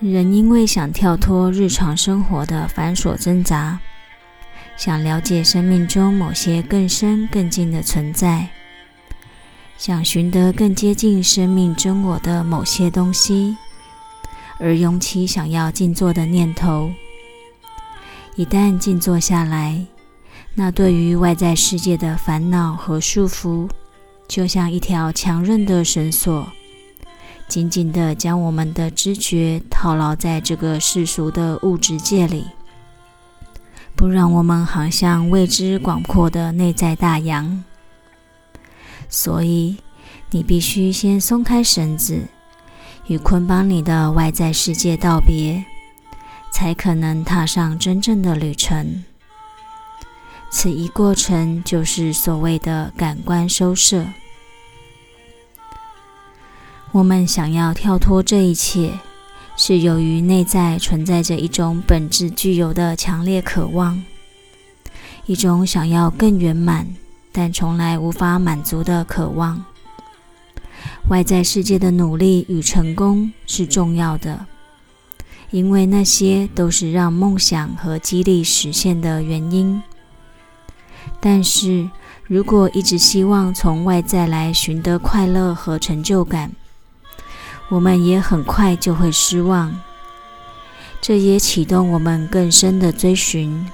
人因为想跳脱日常生活的繁琐挣扎，想了解生命中某些更深更近的存在，想寻得更接近生命真我的某些东西，而涌起想要静坐的念头。一旦静坐下来，那对于外在世界的烦恼和束缚，就像一条强韧的绳索。紧紧地将我们的知觉套牢在这个世俗的物质界里，不让我们航向未知广阔的内在大洋。所以，你必须先松开绳子，与捆绑你的外在世界道别，才可能踏上真正的旅程。此一过程就是所谓的感官收摄。我们想要跳脱这一切，是由于内在存在着一种本质具有的强烈渴望，一种想要更圆满但从来无法满足的渴望。外在世界的努力与成功是重要的，因为那些都是让梦想和激励实现的原因。但是如果一直希望从外在来寻得快乐和成就感，我们也很快就会失望，这也启动我们更深的追寻。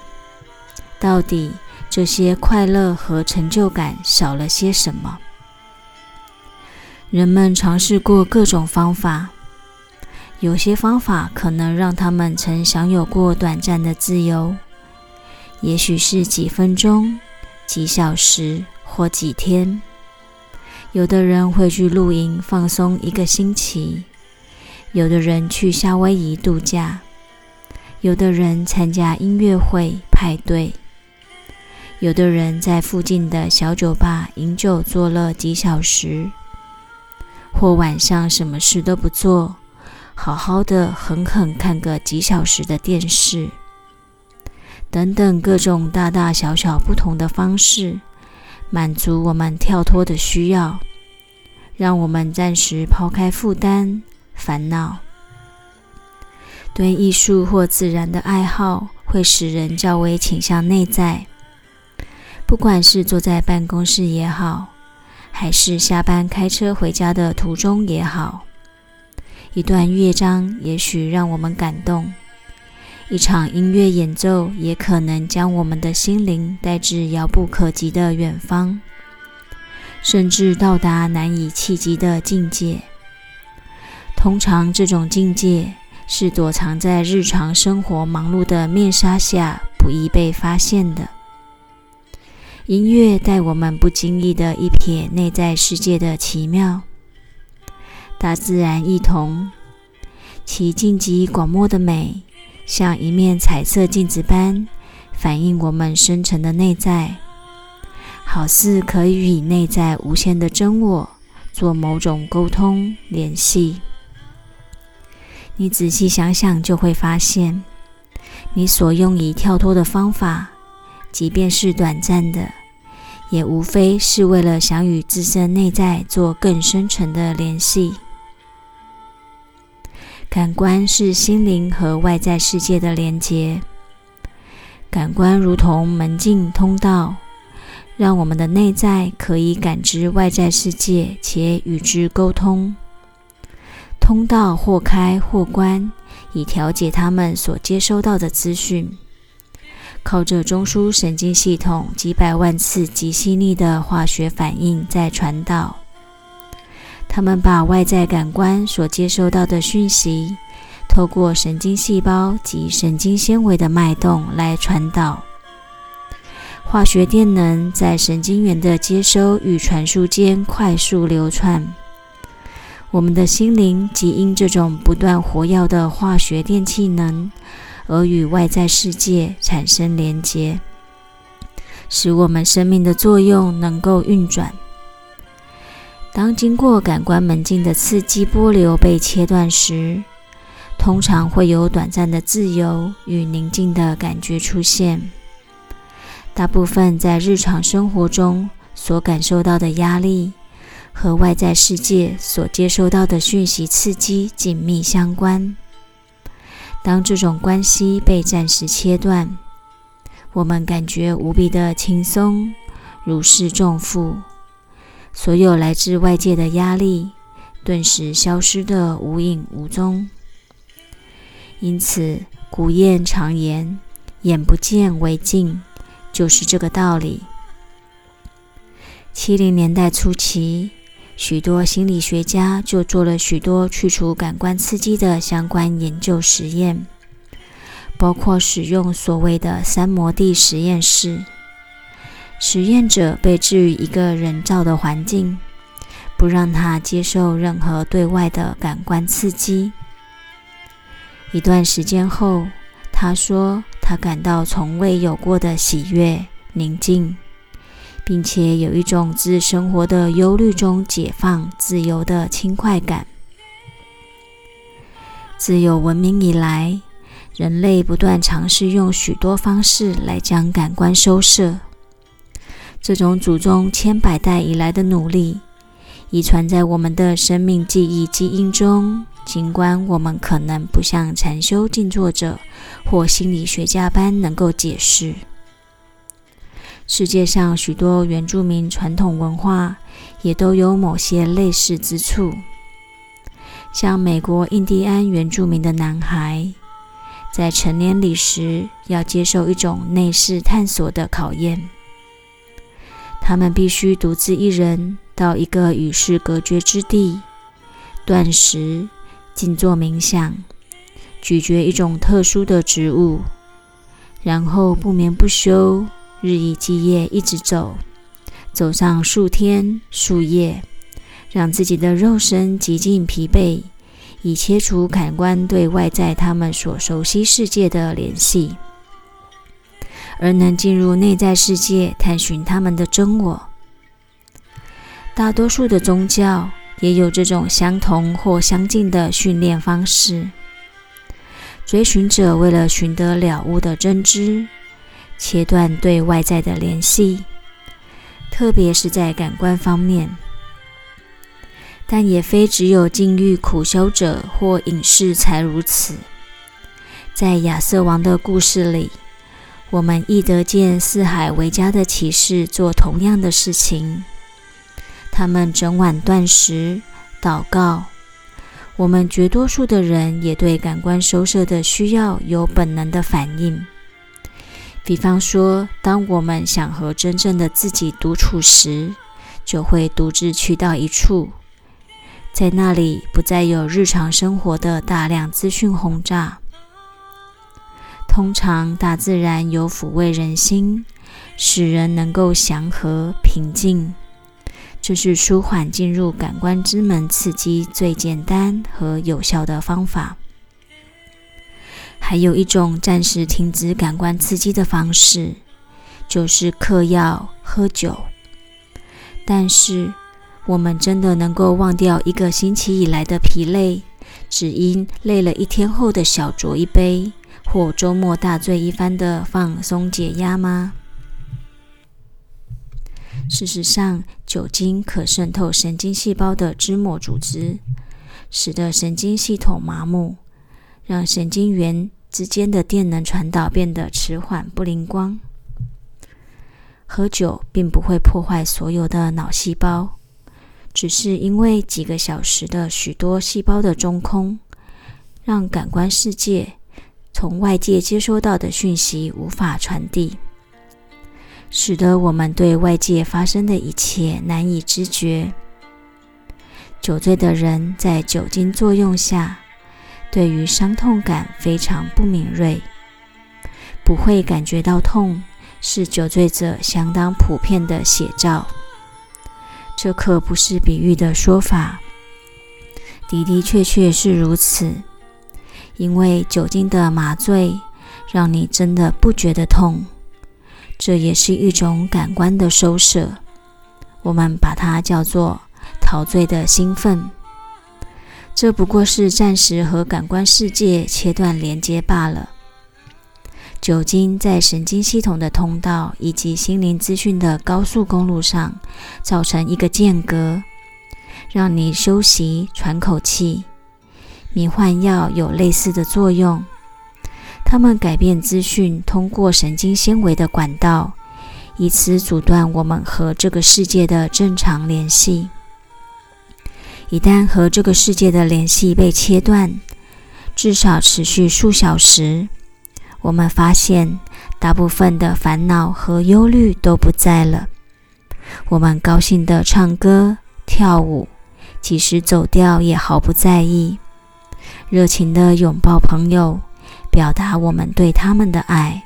到底这些快乐和成就感少了些什么？人们尝试过各种方法，有些方法可能让他们曾享有过短暂的自由，也许是几分钟、几小时或几天。有的人会去露营放松一个星期，有的人去夏威夷度假，有的人参加音乐会派对，有的人在附近的小酒吧饮酒坐了几小时，或晚上什么事都不做，好好的狠狠看个几小时的电视，等等各种大大小小不同的方式。满足我们跳脱的需要，让我们暂时抛开负担、烦恼。对艺术或自然的爱好，会使人较为倾向内在。不管是坐在办公室也好，还是下班开车回家的途中也好，一段乐章也许让我们感动。一场音乐演奏也可能将我们的心灵带至遥不可及的远方，甚至到达难以企及的境界。通常，这种境界是躲藏在日常生活忙碌的面纱下，不易被发现的。音乐带我们不经意的一瞥内在世界的奇妙。大自然一同，其静极广漠的美。像一面彩色镜子般反映我们深沉的内在，好似可以与内在无限的真我做某种沟通联系。你仔细想想，就会发现，你所用以跳脱的方法，即便是短暂的，也无非是为了想与自身内在做更深层的联系。感官是心灵和外在世界的连接。感官如同门径通道，让我们的内在可以感知外在世界，且与之沟通。通道或开或关，以调节他们所接收到的资讯。靠着中枢神经系统几百万次极细腻的化学反应在传导。他们把外在感官所接收到的讯息，透过神经细胞及神经纤维的脉动来传导。化学电能在神经元的接收与传输间快速流窜。我们的心灵即因这种不断活跃的化学电气能，而与外在世界产生连结，使我们生命的作用能够运转。当经过感官门径的刺激波流被切断时，通常会有短暂的自由与宁静的感觉出现。大部分在日常生活中所感受到的压力，和外在世界所接收到的讯息刺激紧密相关。当这种关系被暂时切断，我们感觉无比的轻松，如释重负，所有来自外界的压力顿时消失的无影无踪。因此，古谚常言“眼不见为净”，就是这个道理。七零年代初期，许多心理学家就做了许多去除感官刺激的相关研究实验，包括使用所谓的“三摩地”实验室。实验者被置于一个人造的环境，不让他接受任何对外的感官刺激。一段时间后，他说他感到从未有过的喜悦、宁静。并且有一种自生活的忧虑中解放、自由的轻快感。自有文明以来，人类不断尝试用许多方式来将感官收摄。这种祖宗千百代以来的努力，遗传在我们的生命记忆基因中。尽管我们可能不像禅修静坐者或心理学家般能够解释。世界上许多原住民传统文化也都有某些类似之处，像美国印第安原住民的男孩，在成年礼时要接受一种内视探索的考验，他们必须独自一人到一个与世隔绝之地，断食、静坐冥想、咀嚼一种特殊的植物，然后不眠不休。日以继夜，一直走，走上数天数夜，让自己的肉身极尽疲惫，以切除感官对外在他们所熟悉世界的联系，而能进入内在世界，探寻他们的真我。大多数的宗教也有这种相同或相近的训练方式。追寻者为了寻得了悟的真知。切断对外在的联系，特别是在感官方面。但也非只有禁欲苦修者或隐士才如此。在亚瑟王的故事里，我们亦得见四海为家的骑士做同样的事情。他们整晚断食、祷告。我们绝多数的人也对感官收摄的需要有本能的反应。比方说，当我们想和真正的自己独处时，就会独自去到一处，在那里不再有日常生活的大量资讯轰炸。通常，大自然有抚慰人心，使人能够祥和平静，这是舒缓进入感官之门刺激最简单和有效的方法。还有一种暂时停止感官刺激的方式，就是嗑药、喝酒。但是，我们真的能够忘掉一个星期以来的疲累，只因累了一天后的小酌一杯，或周末大醉一番的放松解压吗？事实上，酒精可渗透神经细胞的脂膜组织，使得神经系统麻木，让神经元。之间的电能传导变得迟缓不灵光。喝酒并不会破坏所有的脑细胞，只是因为几个小时的许多细胞的中空，让感官世界从外界接收到的讯息无法传递，使得我们对外界发生的一切难以知觉。酒醉的人在酒精作用下。对于伤痛感非常不敏锐，不会感觉到痛，是酒醉者相当普遍的写照。这可不是比喻的说法，的的确确是如此。因为酒精的麻醉让你真的不觉得痛，这也是一种感官的收摄。我们把它叫做陶醉的兴奋。这不过是暂时和感官世界切断连接罢了。酒精在神经系统的通道以及心灵资讯的高速公路上造成一个间隔，让你休息、喘口气。迷幻药有类似的作用，他们改变资讯通过神经纤维的管道，以此阻断我们和这个世界的正常联系。一旦和这个世界的联系被切断，至少持续数小时，我们发现大部分的烦恼和忧虑都不在了。我们高兴地唱歌、跳舞，即使走调也毫不在意，热情地拥抱朋友，表达我们对他们的爱。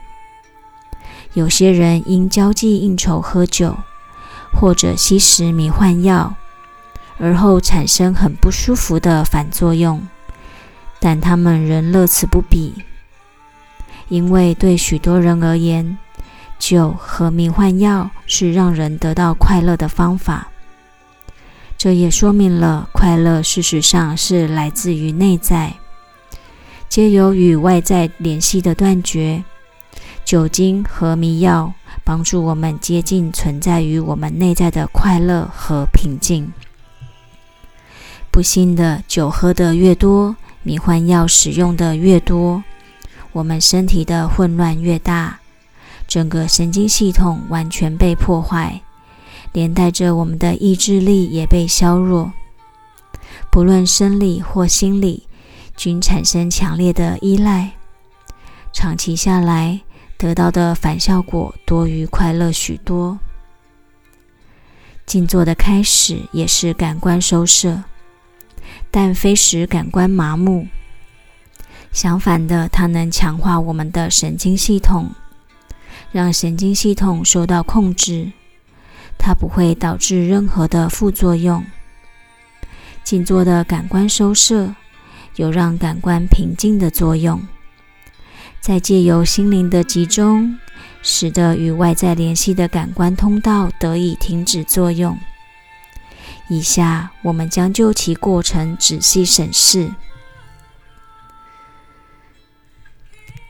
有些人因交际应酬喝酒，或者吸食迷幻药。而后产生很不舒服的反作用，但他们仍乐此不疲，因为对许多人而言，酒和迷幻药是让人得到快乐的方法。这也说明了快乐事实上是来自于内在，皆由与外在联系的断绝。酒精和迷药帮助我们接近存在于我们内在的快乐和平静。不幸的，酒喝得越多，迷幻药使用的越多，我们身体的混乱越大，整个神经系统完全被破坏，连带着我们的意志力也被削弱。不论生理或心理，均产生强烈的依赖，长期下来，得到的反效果多于快乐许多。静坐的开始也是感官收摄。但非使感官麻木，相反的，它能强化我们的神经系统，让神经系统受到控制。它不会导致任何的副作用。静坐的感官收摄有让感官平静的作用，在借由心灵的集中，使得与外在联系的感官通道得以停止作用。以下我们将就其过程仔细审视。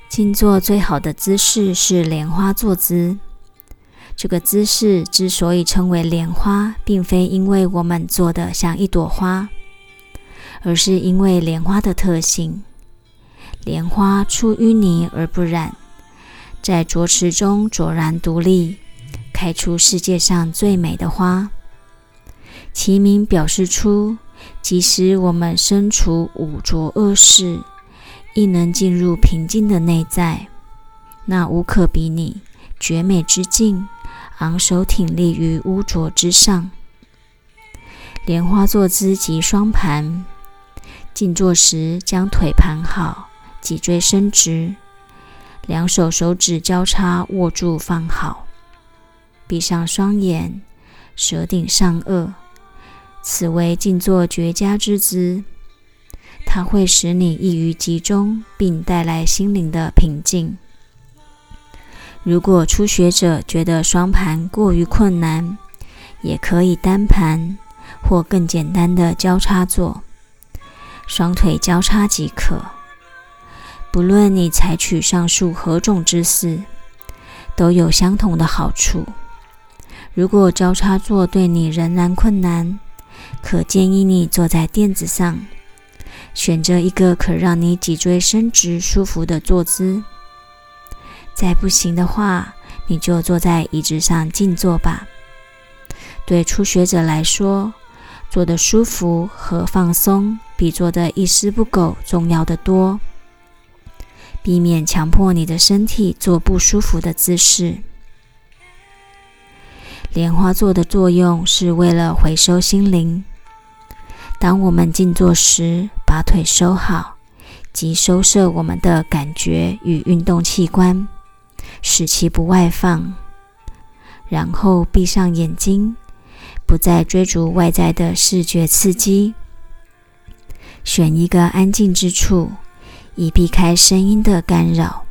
静坐最好的姿势是莲花坐姿。这个姿势之所以称为莲花，并非因为我们坐的像一朵花，而是因为莲花的特性。莲花出淤泥而不染，在浊池中卓然独立，开出世界上最美的花。其名表示出，即使我们身处五浊恶世，亦能进入平静的内在。那无可比拟、绝美之境，昂首挺立于污浊之上。莲花坐姿即双盘，静坐时将腿盘好，脊椎伸直，两手手指交叉握住放好，闭上双眼，舌顶上颚。此为静坐绝佳之姿，它会使你易于集中，并带来心灵的平静。如果初学者觉得双盘过于困难，也可以单盘或更简单的交叉坐，双腿交叉即可。不论你采取上述何种姿势，都有相同的好处。如果交叉坐对你仍然困难，可建议你坐在垫子上，选择一个可让你脊椎伸直、舒服的坐姿。再不行的话，你就坐在椅子上静坐吧。对初学者来说，坐得舒服和放松比做的一丝不苟重要的多。避免强迫你的身体做不舒服的姿势。莲花座的作用是为了回收心灵。当我们静坐时，把腿收好，即收摄我们的感觉与运动器官，使其不外放。然后闭上眼睛，不再追逐外在的视觉刺激，选一个安静之处，以避开声音的干扰。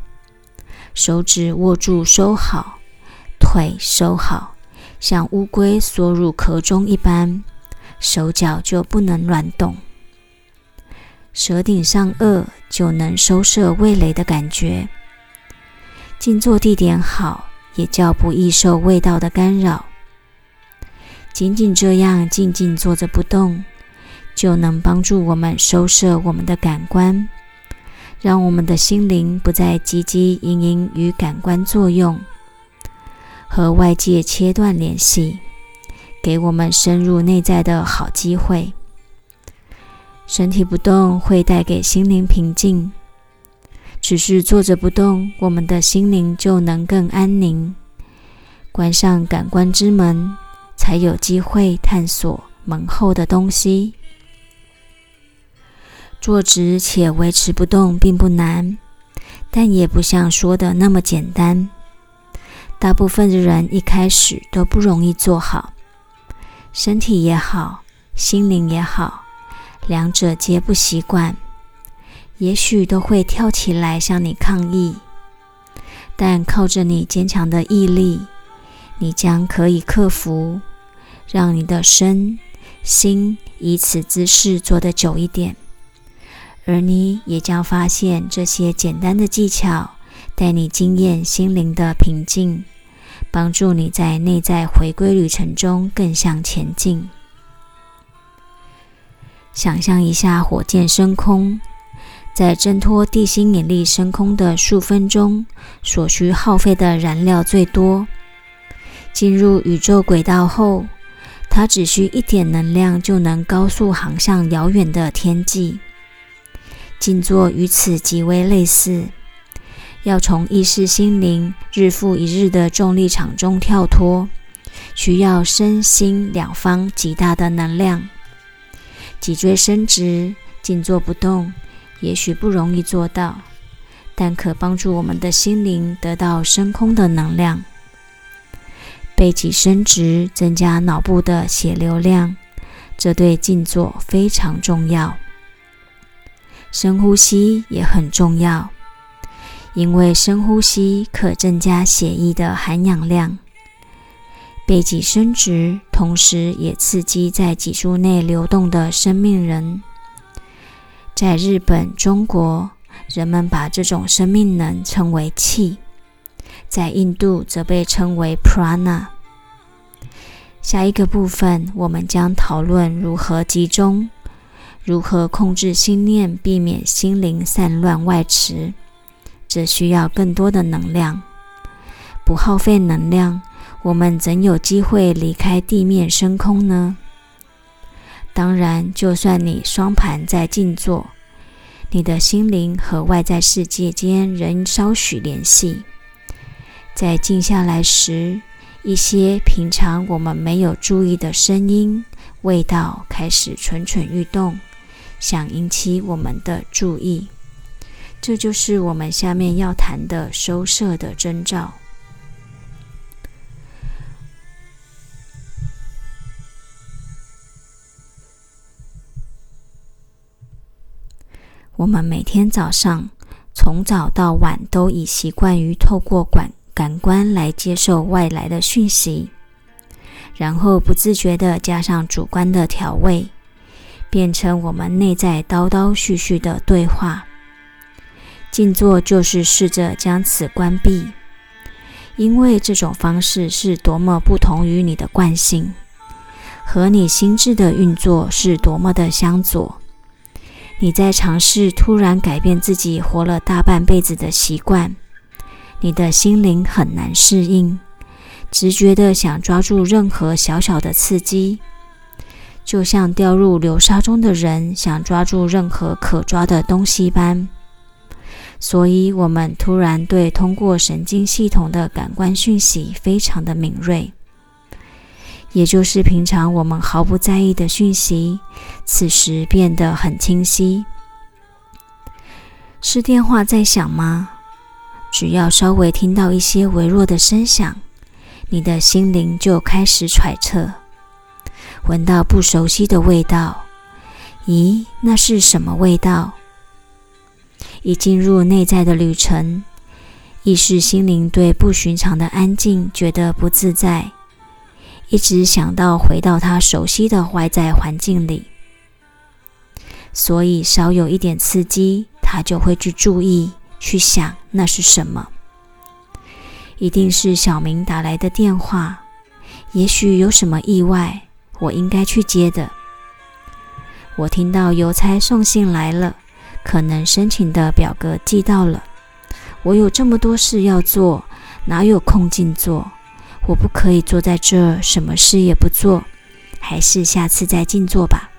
手指握住收好，腿收好。像乌龟缩入壳中一般，手脚就不能乱动。舌顶上颚就能收摄味蕾的感觉。静坐地点好，也较不易受味道的干扰。仅仅这样静静坐着不动，就能帮助我们收摄我们的感官，让我们的心灵不再汲汲营营与感官作用，和外界切断联系，给我们深入内在的好机会。身体不动会带给心灵平静，只是坐着不动，我们的心灵就能更安宁。关上感官之门，才有机会探索门后的东西。坐直且维持不动并不难，但也不像说的那么简单。大部分的人一开始都不容易做好，身体也好，心灵也好，两者皆不习惯，也许都会跳起来向你抗议。但靠着你坚强的毅力。你将可以克服，让你的身心以此姿势坐得久一点，而你也将发现这些简单的技巧带你惊艳心灵的平静，帮助你在内在回归旅程中更向前进。想象一下火箭升空，在挣脱地心引力升空的数分钟，所需耗费的燃料最多。进入宇宙轨道后，它只需一点能量就能高速航向遥远的天际。静坐与此极为类似，要从意识心灵日复一日的重力场中跳脱，需要身心两方极大的能量。脊椎伸直，静坐不动，也许不容易做到，但可帮助我们的心灵得到升空的能量。背脊伸直，增加脑部的血流量，这对静坐非常重要。深呼吸也很重要，因为深呼吸可增加血液的含氧量。背脊伸直，同时也刺激在脊柱内流动的生命能。在日本、中国，人们把这种生命能称为气。在印度则被称为 prana。下一个部分，我们将讨论如何集中，如何控制心念，避免心灵散乱外驰。这需要更多的能量。不耗费能量，我们怎有机会离开地面升空呢？当然，就算你双盘在静坐，你的心灵和外在世界间仍稍许联系。在静下来时，一些平常我们没有注意的声音、味道开始蠢蠢欲动，想引起我们的注意。这就是我们下面要谈的收摄的征兆。我们每天早上从早到晚都已习惯于透过管。感官来接受外来的讯息，然后不自觉地加上主观的调味，变成我们内在叨叨絮絮的对话。静坐就是试着将此关闭，因为这种方式是多么不同于你的惯性，和你心智的运作是多么的相左。你在尝试突然改变自己活了大半辈子的习惯。你的心灵很难适应，直觉的想抓住任何小小的刺激，就像掉入流沙中的人想抓住任何可抓的东西般。所以，我们突然对通过神经系统的感官讯息非常的敏锐，也就是平常我们毫不在意的讯息，此时变得很清晰。是电话在响吗？只要稍微听到一些微弱的声响，你的心灵就开始揣测。闻到不熟悉的味道，咦，那是什么味道？已进入内在的旅程，意识心灵对不寻常的安静觉得不自在，一直想到回到他熟悉的外在环境里，所以稍有一点刺激，他就会去注意。去想那是什么？一定是小明打来的电话。也许有什么意外，我应该去接的。我听到邮差送信来了，可能申请的表格寄到了，我有这么多事要做，哪有空静坐？我不可以坐在这儿，什么事也不做，还是下次再静坐吧。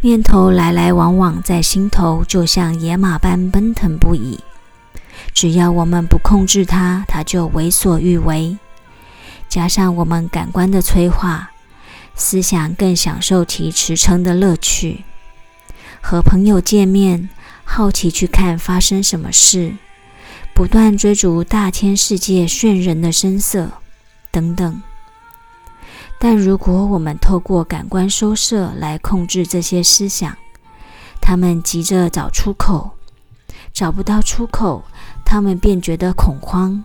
念头来来往往在心头，就像野马般奔腾不已。只要我们不控制它，它就为所欲为。加上我们感官的催化，思想更享受其驰骋的乐趣。和朋友见面，好奇去看发生什么事。不断追逐大千世界炫人的声色等等，但如果我们透过感官收摄来控制这些思想，他们急着找出口，找不到出口，他们便觉得恐慌，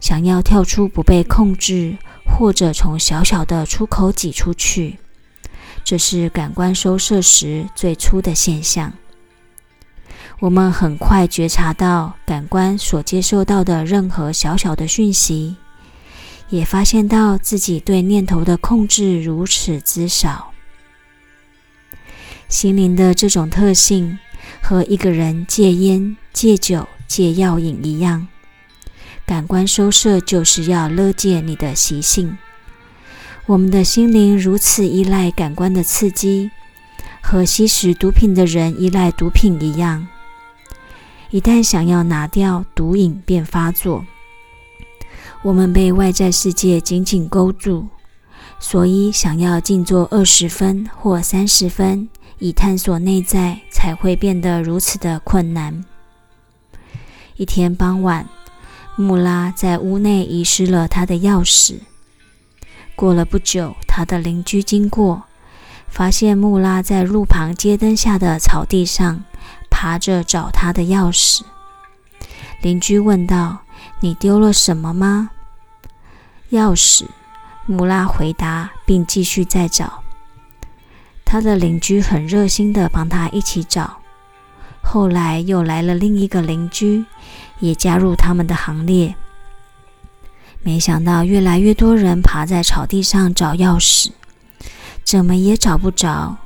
想要跳出不被控制，或者从小小的出口挤出去。这是感官收摄时最初的现象。我们很快觉察到感官所接受到的任何小小的讯息，也发现到自己对念头的控制如此之少。心灵的这种特性和一个人戒烟、戒酒、戒药瘾一样，感官收摄就是要勒戒你的习性。我们的心灵如此依赖感官的刺激，和吸食毒品的人依赖毒品一样。一旦想要拿掉毒瘾，便发作。我们被外在世界紧紧勾住，所以想要静坐二十分或三十分，以探索内在，才会变得如此的困难。一天傍晚，穆拉在屋内遗失了他的钥匙。过了不久，他的邻居经过，发现穆拉在路旁街灯下的草地上。爬着找他的钥匙，邻居问道：“你丢了什么吗？”钥匙，穆拉回答，并继续再找。他的邻居很热心的帮他一起找。后来又来了另一个邻居，也加入他们的行列。没想到越来越多人爬在草地上找钥匙，怎么也找不着。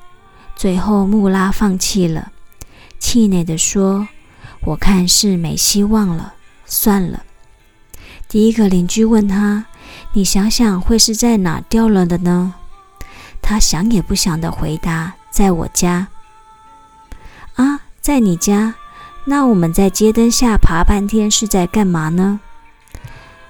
最后，穆拉放弃了。气馁地说：“我看是没希望了，算了。”第一个邻居问他：“你想想，会是在哪掉了的呢？”他想也不想地回答：“在我家。”啊，在你家？那我们在街灯下爬半天是在干嘛呢？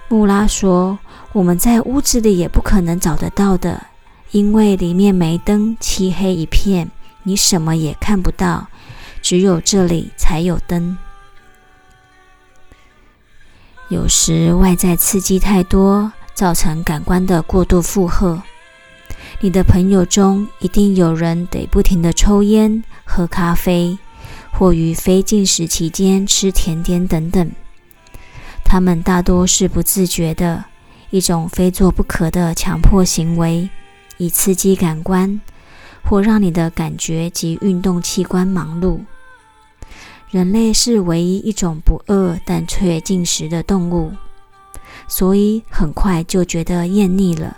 穆拉说：“我们在屋子里也不可能找得到的，因为里面没灯，漆黑一片，你什么也看不到。”只有这里才有灯。有时外在刺激太多，造成感官的过度负荷。你的朋友中一定有人得不停的抽烟、喝咖啡，或于非进食期间吃甜点等等。他们大多是不自觉的一种非做不可的强迫行为，以刺激感官，或让你的感觉及运动器官忙碌。人类是唯一一种不饿但却进食的动物，所以很快就觉得厌腻了。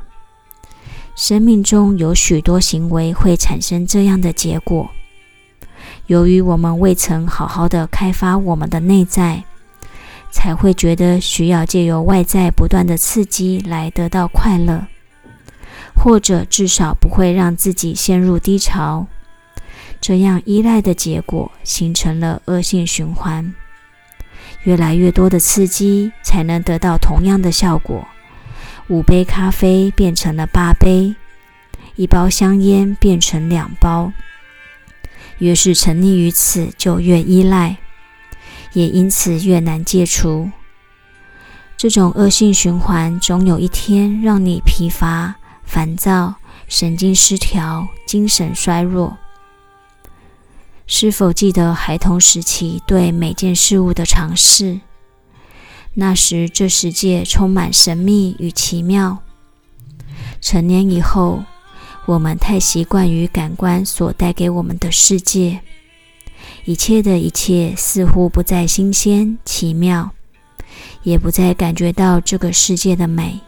生命中有许多行为会产生这样的结果。由于我们未曾好好的开发我们的内在，才会觉得需要借由外在不断的刺激来得到快乐，或者至少不会让自己陷入低潮。这样依赖的结果形成了恶性循环，越来越多的刺激才能得到同样的效果。五杯咖啡变成了八杯，一包香烟变成两包。越是沉溺于此，就越依赖，也因此越难戒除。这种恶性循环总有一天让你疲乏、烦躁、神经失调、精神衰弱。是否记得孩童时期对每件事物的尝试？那时这世界充满神秘与奇妙。成年以后，我们太习惯于感官所带给我们的世界，一切的一切似乎不再新鲜奇妙，也不再感觉到这个世界的美。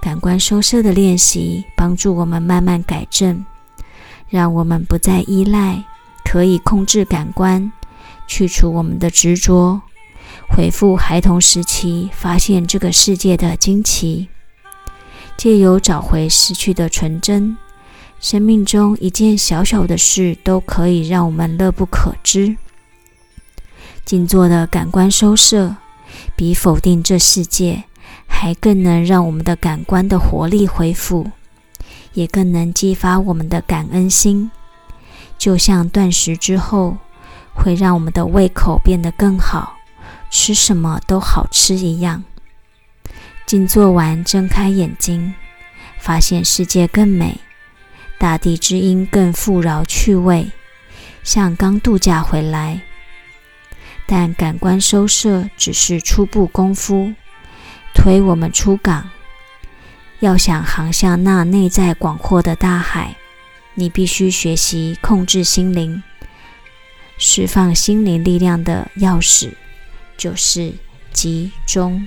感官收摄的练习帮助我们慢慢改正，让我们不再依赖。可以控制感官，去除我们的执着，回复孩童时期发现这个世界的惊奇，借由找回失去的纯真。生命中一件小小的事都可以让我们乐不可支。静坐的感官收摄，比否定这世界，还更能让我们的感官的活力恢复，也更能激发我们的感恩心。就像断食之后，会让我们的胃口变得更好，吃什么都好吃一样。静坐完，睁开眼睛，发现世界更美。大地之音更富饶趣味，像刚度假回来。但感官收摄只是初步功夫，推我们出港。要想航向那内在广阔的大海，你必须学习控制心灵。释放心灵力量的钥匙，就是集中。